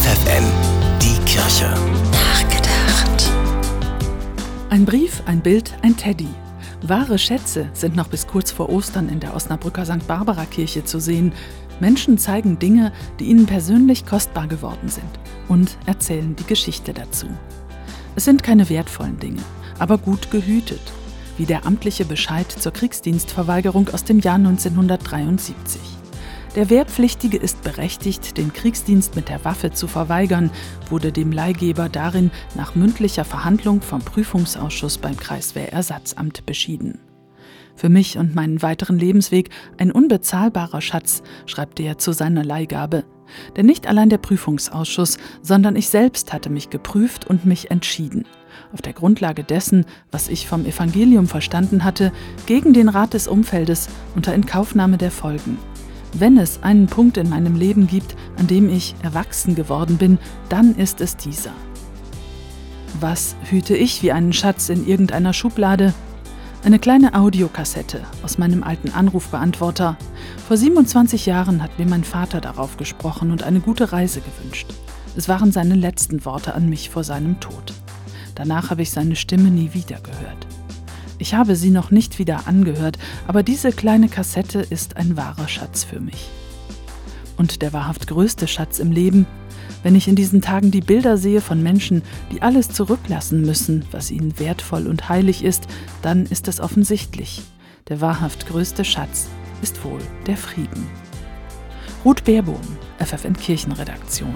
FFN, die Kirche. Nachgedacht. Ein Brief, ein Bild, ein Teddy. Wahre Schätze sind noch bis kurz vor Ostern in der Osnabrücker St. Barbara Kirche zu sehen. Menschen zeigen Dinge, die ihnen persönlich kostbar geworden sind und erzählen die Geschichte dazu. Es sind keine wertvollen Dinge, aber gut gehütet, wie der amtliche Bescheid zur Kriegsdienstverweigerung aus dem Jahr 1973. Der Wehrpflichtige ist berechtigt, den Kriegsdienst mit der Waffe zu verweigern, wurde dem Leihgeber darin nach mündlicher Verhandlung vom Prüfungsausschuss beim Kreiswehrersatzamt beschieden. Für mich und meinen weiteren Lebensweg ein unbezahlbarer Schatz, schreibt er zu seiner Leihgabe. Denn nicht allein der Prüfungsausschuss, sondern ich selbst hatte mich geprüft und mich entschieden. Auf der Grundlage dessen, was ich vom Evangelium verstanden hatte, gegen den Rat des Umfeldes unter Inkaufnahme der Folgen. Wenn es einen Punkt in meinem Leben gibt, an dem ich erwachsen geworden bin, dann ist es dieser. Was hüte ich wie einen Schatz in irgendeiner Schublade? Eine kleine Audiokassette aus meinem alten Anrufbeantworter. Vor 27 Jahren hat mir mein Vater darauf gesprochen und eine gute Reise gewünscht. Es waren seine letzten Worte an mich vor seinem Tod. Danach habe ich seine Stimme nie wieder gehört. Ich habe sie noch nicht wieder angehört, aber diese kleine Kassette ist ein wahrer Schatz für mich. Und der wahrhaft größte Schatz im Leben, wenn ich in diesen Tagen die Bilder sehe von Menschen, die alles zurücklassen müssen, was ihnen wertvoll und heilig ist, dann ist es offensichtlich. Der wahrhaft größte Schatz ist wohl der Frieden. Ruth Baerbohm, FFN Kirchenredaktion.